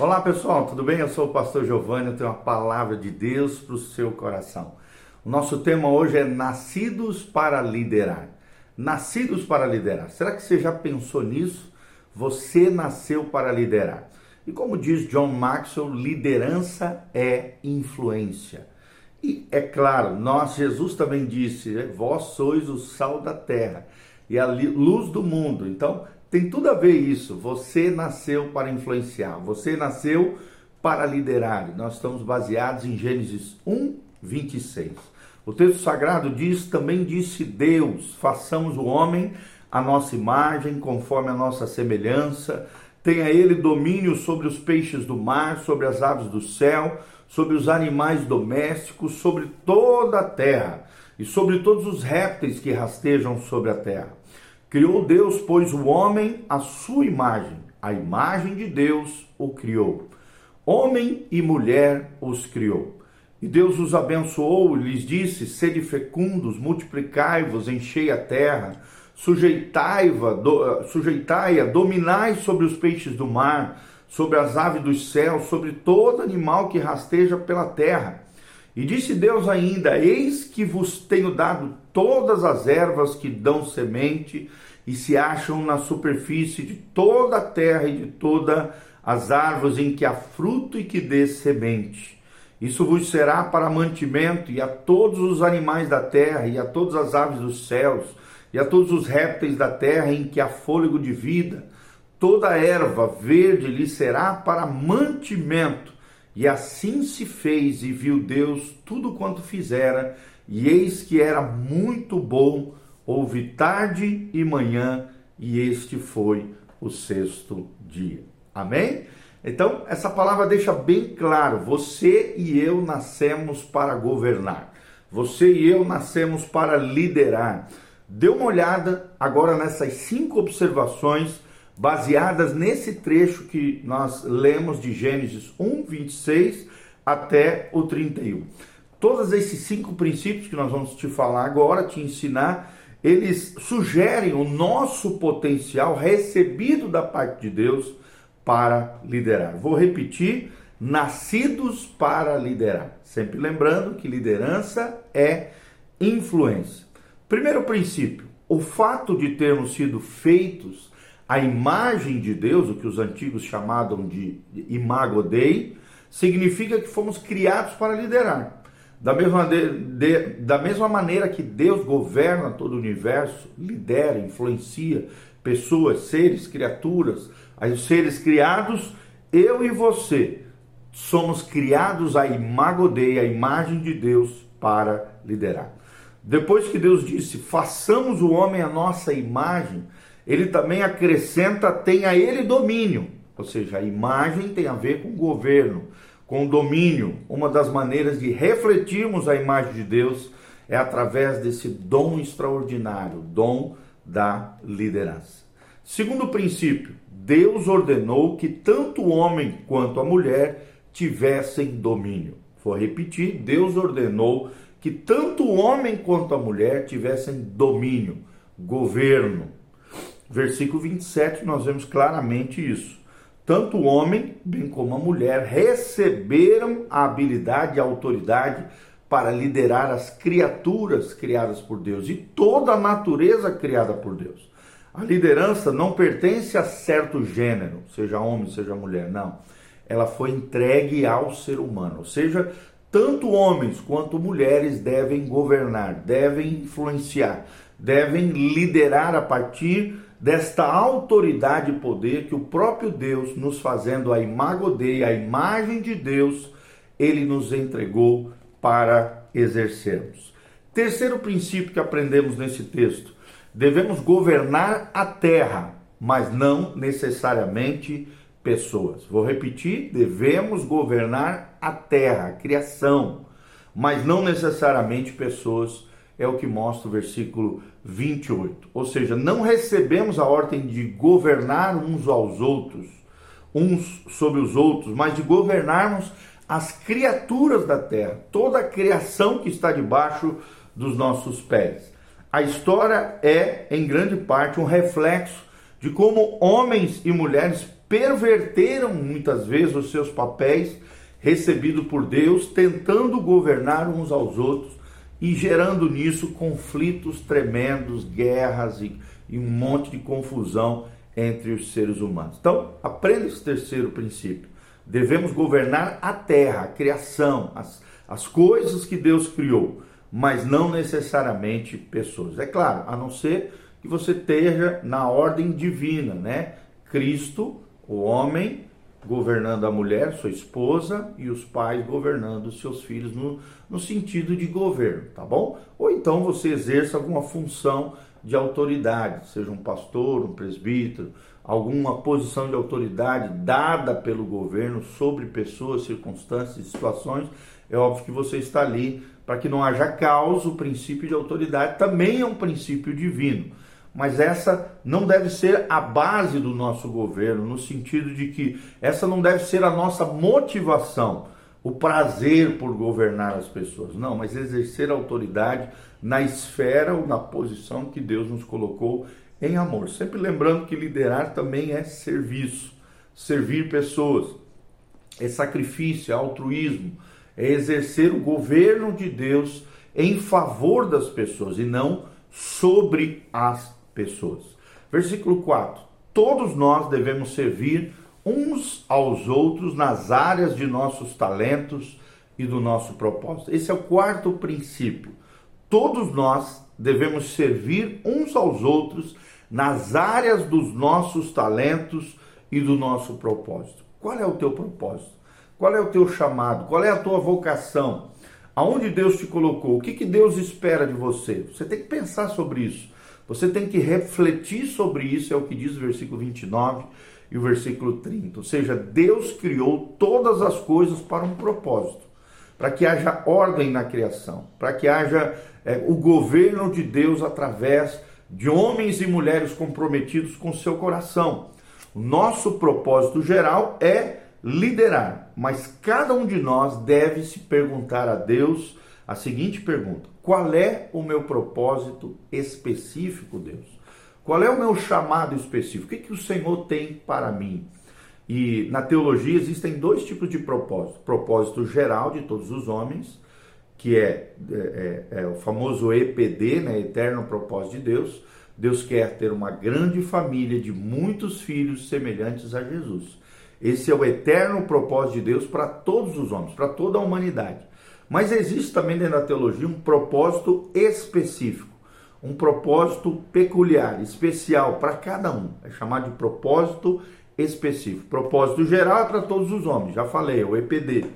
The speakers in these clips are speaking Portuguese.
Olá pessoal, tudo bem? Eu sou o pastor Giovanni, eu tenho uma palavra de Deus para o seu coração. O nosso tema hoje é Nascidos para Liderar. Nascidos para liderar. Será que você já pensou nisso? Você nasceu para liderar. E como diz John Maxwell, liderança é influência. E é claro, nós, Jesus também disse: Vós sois o sal da terra e a luz do mundo. Então, tem tudo a ver isso. Você nasceu para influenciar, você nasceu para liderar. Nós estamos baseados em Gênesis 1, 26. O texto sagrado diz: também disse Deus: façamos o homem a nossa imagem, conforme a nossa semelhança. Tenha ele domínio sobre os peixes do mar, sobre as aves do céu, sobre os animais domésticos, sobre toda a terra e sobre todos os répteis que rastejam sobre a terra. Criou Deus, pois, o homem à sua imagem, a imagem de Deus o criou. Homem e mulher os criou. E Deus os abençoou e lhes disse: Sede fecundos, multiplicai-vos, enchei a terra, sujeitai-a, do, sujeitai dominai sobre os peixes do mar, sobre as aves dos céus, sobre todo animal que rasteja pela terra. E disse Deus ainda: Eis que vos tenho dado todas as ervas que dão semente e se acham na superfície de toda a terra e de todas as árvores em que há fruto e que dê semente. Isso vos será para mantimento, e a todos os animais da terra, e a todas as aves dos céus, e a todos os répteis da terra em que há fôlego de vida. Toda erva verde lhe será para mantimento. E assim se fez, e viu Deus tudo quanto fizera, e eis que era muito bom, houve tarde e manhã, e este foi o sexto dia. Amém? Então, essa palavra deixa bem claro: você e eu nascemos para governar, você e eu nascemos para liderar. Dê uma olhada agora nessas cinco observações baseadas nesse trecho que nós lemos de Gênesis 1, 26 até o 31. Todos esses cinco princípios que nós vamos te falar agora, te ensinar, eles sugerem o nosso potencial recebido da parte de Deus para liderar. Vou repetir: nascidos para liderar. Sempre lembrando que liderança é influência. Primeiro princípio: o fato de termos sido feitos à imagem de Deus, o que os antigos chamavam de imago Dei, significa que fomos criados para liderar. Da mesma, de, de, da mesma maneira que Deus governa todo o universo, lidera, influencia pessoas, seres, criaturas, os seres criados, eu e você somos criados à imago Dei, a imagem de Deus para liderar. Depois que Deus disse, façamos o homem a nossa imagem, ele também acrescenta, tenha ele domínio. Ou seja, a imagem tem a ver com governo com domínio. Uma das maneiras de refletirmos a imagem de Deus é através desse dom extraordinário, dom da liderança. Segundo princípio, Deus ordenou que tanto o homem quanto a mulher tivessem domínio. Vou repetir: Deus ordenou que tanto o homem quanto a mulher tivessem domínio, governo. Versículo 27, nós vemos claramente isso. Tanto o homem, bem como a mulher, receberam a habilidade e a autoridade para liderar as criaturas criadas por Deus e toda a natureza criada por Deus. A liderança não pertence a certo gênero, seja homem, seja mulher, não. Ela foi entregue ao ser humano, ou seja, tanto homens quanto mulheres devem governar, devem influenciar, devem liderar a partir desta autoridade e poder que o próprio Deus, nos fazendo a imago a imagem de Deus, ele nos entregou para exercermos. Terceiro princípio que aprendemos nesse texto: devemos governar a terra, mas não necessariamente pessoas. Vou repetir: devemos governar a terra, a criação, mas não necessariamente pessoas é o que mostra o versículo 28. Ou seja, não recebemos a ordem de governar uns aos outros, uns sobre os outros, mas de governarmos as criaturas da terra, toda a criação que está debaixo dos nossos pés. A história é, em grande parte, um reflexo de como homens e mulheres perverteram muitas vezes os seus papéis recebidos por Deus, tentando governar uns aos outros e gerando nisso conflitos tremendos, guerras e, e um monte de confusão entre os seres humanos. Então, aprenda esse terceiro princípio. Devemos governar a terra, a criação, as, as coisas que Deus criou, mas não necessariamente pessoas. É claro, a não ser que você esteja na ordem divina, né? Cristo, o homem, governando a mulher, sua esposa, e os pais governando seus filhos no, no sentido de governo, tá bom? Ou então você exerça alguma função de autoridade, seja um pastor, um presbítero, alguma posição de autoridade dada pelo governo sobre pessoas, circunstâncias situações, é óbvio que você está ali para que não haja caos, o princípio de autoridade também é um princípio divino. Mas essa não deve ser a base do nosso governo, no sentido de que essa não deve ser a nossa motivação, o prazer por governar as pessoas. Não, mas exercer autoridade na esfera ou na posição que Deus nos colocou em amor. Sempre lembrando que liderar também é serviço, servir pessoas, é sacrifício, é altruísmo, é exercer o governo de Deus em favor das pessoas e não sobre as pessoas. Versículo 4: Todos nós devemos servir uns aos outros nas áreas de nossos talentos e do nosso propósito. Esse é o quarto princípio. Todos nós devemos servir uns aos outros nas áreas dos nossos talentos e do nosso propósito. Qual é o teu propósito? Qual é o teu chamado? Qual é a tua vocação? Aonde Deus te colocou? O que, que Deus espera de você? Você tem que pensar sobre isso. Você tem que refletir sobre isso, é o que diz o versículo 29 e o versículo 30. Ou seja, Deus criou todas as coisas para um propósito, para que haja ordem na criação, para que haja é, o governo de Deus através de homens e mulheres comprometidos com seu coração. O nosso propósito geral é liderar, mas cada um de nós deve se perguntar a Deus a seguinte pergunta: qual é o meu propósito específico, Deus? Qual é o meu chamado específico? O que, que o Senhor tem para mim? E na teologia existem dois tipos de propósito: propósito geral de todos os homens que é, é, é, é o famoso EPD, né, Eterno Propósito de Deus. Deus quer ter uma grande família de muitos filhos semelhantes a Jesus. Esse é o eterno propósito de Deus para todos os homens, para toda a humanidade. Mas existe também dentro da teologia um propósito específico, um propósito peculiar, especial para cada um. É chamado de propósito específico. Propósito geral é para todos os homens, já falei, é o EPD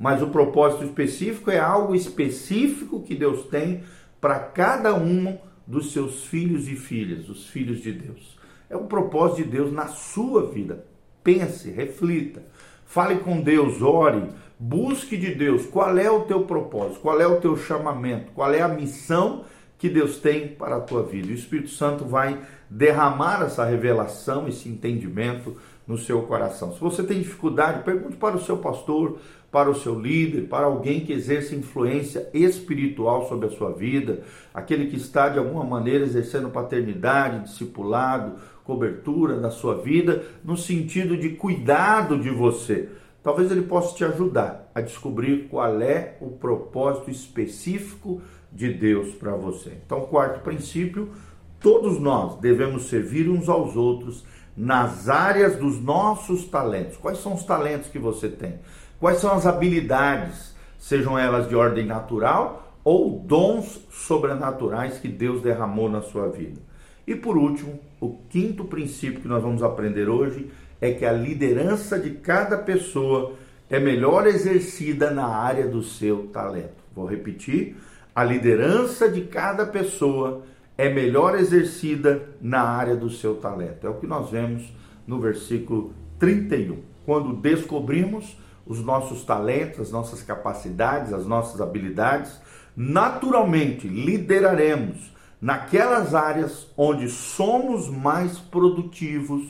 mas o propósito específico é algo específico que Deus tem para cada um dos seus filhos e filhas, os filhos de Deus. É o propósito de Deus na sua vida. Pense, reflita, fale com Deus, ore, busque de Deus qual é o teu propósito, qual é o teu chamamento, qual é a missão que Deus tem para a tua vida. O Espírito Santo vai derramar essa revelação, esse entendimento no seu coração. Se você tem dificuldade, pergunte para o seu pastor, para o seu líder, para alguém que exerce influência espiritual sobre a sua vida, aquele que está de alguma maneira exercendo paternidade, discipulado, cobertura na sua vida, no sentido de cuidado de você. Talvez ele possa te ajudar a descobrir qual é o propósito específico de Deus para você. Então, quarto princípio, todos nós devemos servir uns aos outros nas áreas dos nossos talentos. Quais são os talentos que você tem? Quais são as habilidades, sejam elas de ordem natural ou dons sobrenaturais que Deus derramou na sua vida? E por último, o quinto princípio que nós vamos aprender hoje é que a liderança de cada pessoa é melhor exercida na área do seu talento. Vou repetir: a liderança de cada pessoa é melhor exercida na área do seu talento. É o que nós vemos no versículo 31. Quando descobrimos os nossos talentos, as nossas capacidades, as nossas habilidades, naturalmente lideraremos naquelas áreas onde somos mais produtivos,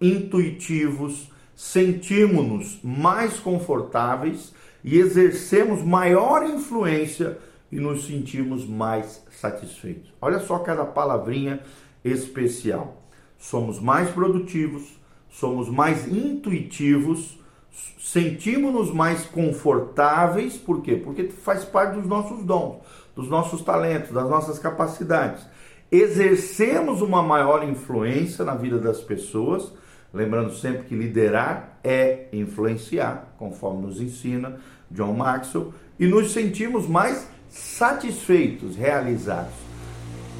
intuitivos, sentimos-nos mais confortáveis e exercemos maior influência e nos sentimos mais satisfeitos. Olha só cada palavrinha especial. Somos mais produtivos, somos mais intuitivos, sentimos-nos mais confortáveis, por quê? Porque faz parte dos nossos dons, dos nossos talentos, das nossas capacidades. Exercemos uma maior influência na vida das pessoas, lembrando sempre que liderar é influenciar, conforme nos ensina John Maxwell, e nos sentimos mais satisfeitos, realizados.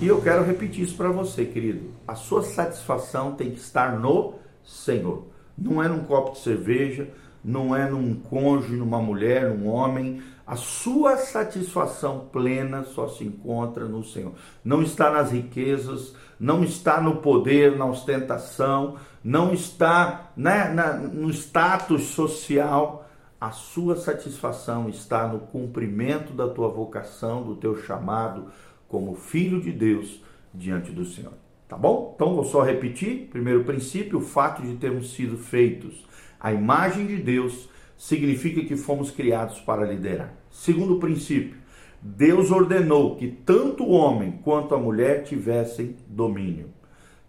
E eu quero repetir isso para você, querido. A sua satisfação tem que estar no Senhor. Não é num copo de cerveja, não é num cônjuge, numa mulher, num homem. A sua satisfação plena só se encontra no Senhor. Não está nas riquezas, não está no poder, na ostentação, não está né, na, no status social. A sua satisfação está no cumprimento da tua vocação, do teu chamado como filho de Deus diante do Senhor. Tá bom? Então vou só repetir. Primeiro princípio, o fato de termos sido feitos à imagem de Deus significa que fomos criados para liderar. Segundo princípio, Deus ordenou que tanto o homem quanto a mulher tivessem domínio.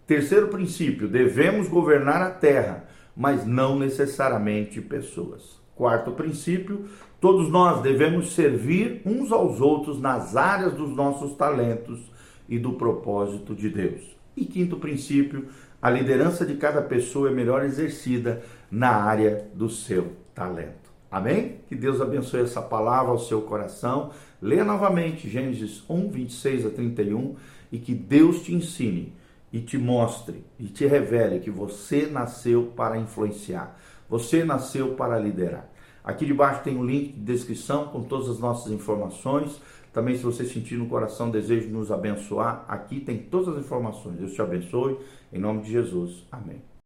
Terceiro princípio, devemos governar a terra, mas não necessariamente pessoas. Quarto princípio, todos nós devemos servir uns aos outros nas áreas dos nossos talentos e do propósito de Deus. E quinto princípio, a liderança de cada pessoa é melhor exercida na área do seu talento. Amém? Que Deus abençoe essa palavra ao seu coração. Leia novamente Gênesis 1, 26 a 31 e que Deus te ensine e te mostre e te revele que você nasceu para influenciar, você nasceu para liderar. Aqui debaixo tem um link de descrição com todas as nossas informações. Também, se você sentir no coração desejo de nos abençoar, aqui tem todas as informações. Deus te abençoe. Em nome de Jesus. Amém.